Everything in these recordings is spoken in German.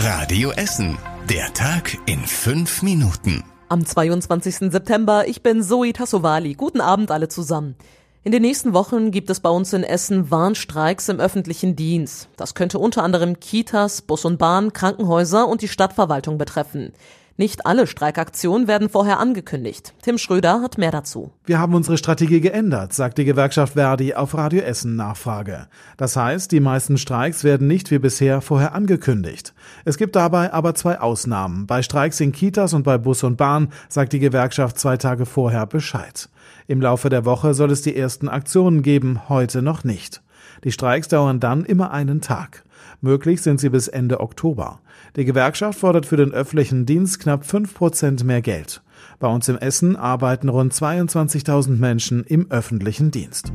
Radio Essen. Der Tag in fünf Minuten. Am 22. September, ich bin Zoe Tassovali. Guten Abend alle zusammen. In den nächsten Wochen gibt es bei uns in Essen Warnstreiks im öffentlichen Dienst. Das könnte unter anderem Kitas, Bus und Bahn, Krankenhäuser und die Stadtverwaltung betreffen. Nicht alle Streikaktionen werden vorher angekündigt. Tim Schröder hat mehr dazu. Wir haben unsere Strategie geändert, sagt die Gewerkschaft Verdi auf Radio Essen Nachfrage. Das heißt, die meisten Streiks werden nicht wie bisher vorher angekündigt. Es gibt dabei aber zwei Ausnahmen. Bei Streiks in Kitas und bei Bus und Bahn sagt die Gewerkschaft zwei Tage vorher Bescheid. Im Laufe der Woche soll es die ersten Aktionen geben, heute noch nicht. Die Streiks dauern dann immer einen Tag. Möglich sind sie bis Ende Oktober. Die Gewerkschaft fordert für den öffentlichen Dienst knapp fünf Prozent mehr Geld. Bei uns im Essen arbeiten rund 22.000 Menschen im öffentlichen Dienst.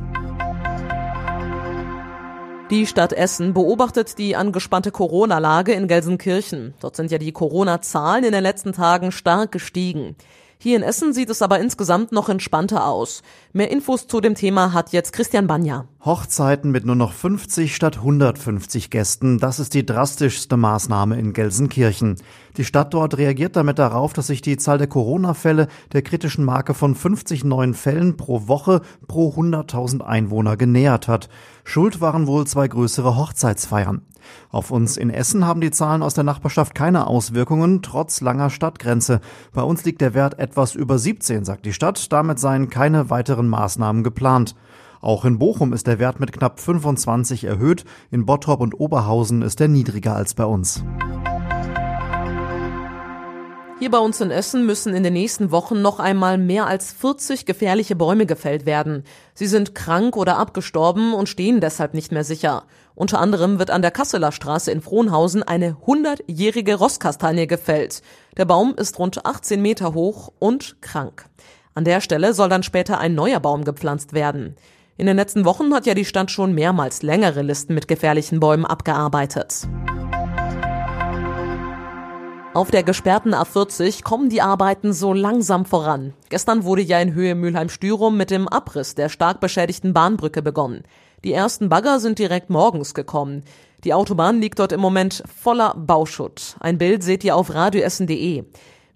Die Stadt Essen beobachtet die angespannte Corona-Lage in Gelsenkirchen. Dort sind ja die Corona-Zahlen in den letzten Tagen stark gestiegen. Hier in Essen sieht es aber insgesamt noch entspannter aus. Mehr Infos zu dem Thema hat jetzt Christian Banja. Hochzeiten mit nur noch 50 statt 150 Gästen, das ist die drastischste Maßnahme in Gelsenkirchen. Die Stadt dort reagiert damit darauf, dass sich die Zahl der Corona-Fälle der kritischen Marke von 50 neuen Fällen pro Woche pro 100.000 Einwohner genähert hat. Schuld waren wohl zwei größere Hochzeitsfeiern. Auf uns in Essen haben die Zahlen aus der Nachbarschaft keine Auswirkungen, trotz langer Stadtgrenze. Bei uns liegt der Wert etwas über 17, sagt die Stadt. Damit seien keine weiteren Maßnahmen geplant. Auch in Bochum ist der Wert mit knapp 25 erhöht. In Bottrop und Oberhausen ist er niedriger als bei uns. Hier bei uns in Essen müssen in den nächsten Wochen noch einmal mehr als 40 gefährliche Bäume gefällt werden. Sie sind krank oder abgestorben und stehen deshalb nicht mehr sicher. Unter anderem wird an der Kasseler Straße in Frohnhausen eine 100-jährige Rosskastanie gefällt. Der Baum ist rund 18 Meter hoch und krank. An der Stelle soll dann später ein neuer Baum gepflanzt werden. In den letzten Wochen hat ja die Stadt schon mehrmals längere Listen mit gefährlichen Bäumen abgearbeitet. Auf der gesperrten A40 kommen die Arbeiten so langsam voran. Gestern wurde ja in Höhe Mülheim-Stürum mit dem Abriss der stark beschädigten Bahnbrücke begonnen. Die ersten Bagger sind direkt morgens gekommen. Die Autobahn liegt dort im Moment voller Bauschutt. Ein Bild seht ihr auf radioessen.de.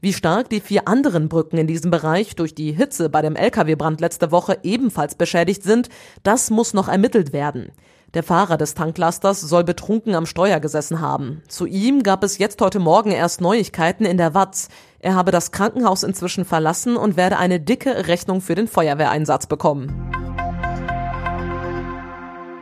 Wie stark die vier anderen Brücken in diesem Bereich durch die Hitze bei dem Lkw-Brand letzte Woche ebenfalls beschädigt sind, das muss noch ermittelt werden. Der Fahrer des Tanklasters soll betrunken am Steuer gesessen haben. Zu ihm gab es jetzt heute Morgen erst Neuigkeiten in der Watz. Er habe das Krankenhaus inzwischen verlassen und werde eine dicke Rechnung für den Feuerwehreinsatz bekommen.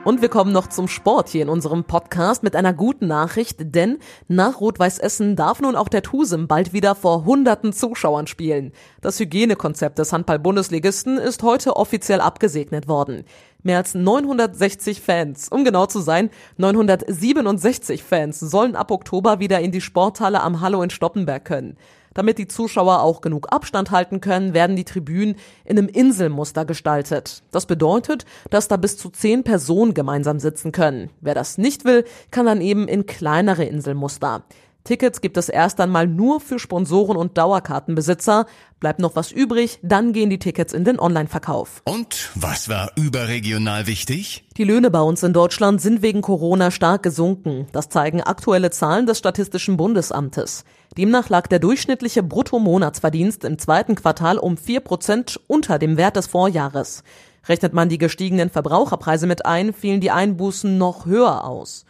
Und wir kommen noch zum Sport hier in unserem Podcast mit einer guten Nachricht, denn nach Rot-Weiß Essen darf nun auch der Tusem bald wieder vor hunderten Zuschauern spielen. Das Hygienekonzept des Handball-Bundesligisten ist heute offiziell abgesegnet worden. Mehr als 960 Fans, um genau zu sein, 967 Fans sollen ab Oktober wieder in die Sporthalle am Hallo in Stoppenberg können. Damit die Zuschauer auch genug Abstand halten können, werden die Tribünen in einem Inselmuster gestaltet. Das bedeutet, dass da bis zu zehn Personen gemeinsam sitzen können. Wer das nicht will, kann dann eben in kleinere Inselmuster. Tickets gibt es erst einmal nur für Sponsoren und Dauerkartenbesitzer. Bleibt noch was übrig, dann gehen die Tickets in den Online-Verkauf. Und was war überregional wichtig? Die Löhne bei uns in Deutschland sind wegen Corona stark gesunken. Das zeigen aktuelle Zahlen des Statistischen Bundesamtes. Demnach lag der durchschnittliche Bruttomonatsverdienst im zweiten Quartal um vier Prozent unter dem Wert des Vorjahres. Rechnet man die gestiegenen Verbraucherpreise mit ein, fielen die Einbußen noch höher aus.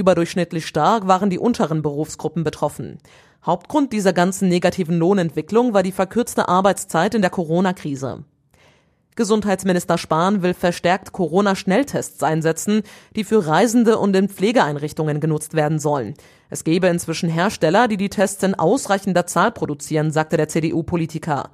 Überdurchschnittlich stark waren die unteren Berufsgruppen betroffen. Hauptgrund dieser ganzen negativen Lohnentwicklung war die verkürzte Arbeitszeit in der Corona-Krise. Gesundheitsminister Spahn will verstärkt Corona-Schnelltests einsetzen, die für Reisende und in Pflegeeinrichtungen genutzt werden sollen. Es gebe inzwischen Hersteller, die die Tests in ausreichender Zahl produzieren, sagte der CDU-Politiker.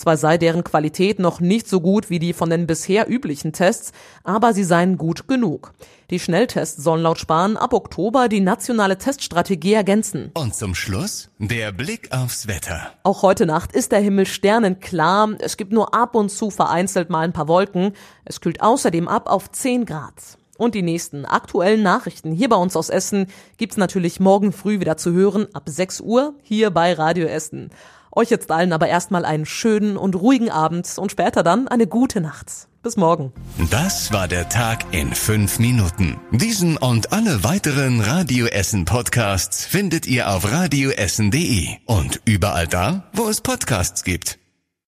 Zwar sei deren Qualität noch nicht so gut wie die von den bisher üblichen Tests, aber sie seien gut genug. Die Schnelltests sollen laut Spahn ab Oktober die nationale Teststrategie ergänzen. Und zum Schluss der Blick aufs Wetter. Auch heute Nacht ist der Himmel sternenklar. Es gibt nur ab und zu vereinzelt mal ein paar Wolken. Es kühlt außerdem ab auf 10 Grad. Und die nächsten aktuellen Nachrichten hier bei uns aus Essen gibt's natürlich morgen früh wieder zu hören ab 6 Uhr hier bei Radio Essen. Euch jetzt allen aber erstmal einen schönen und ruhigen Abend und später dann eine gute Nacht. Bis morgen. Das war der Tag in fünf Minuten. Diesen und alle weiteren Radio Essen Podcasts findet ihr auf radioessen.de und überall da, wo es Podcasts gibt.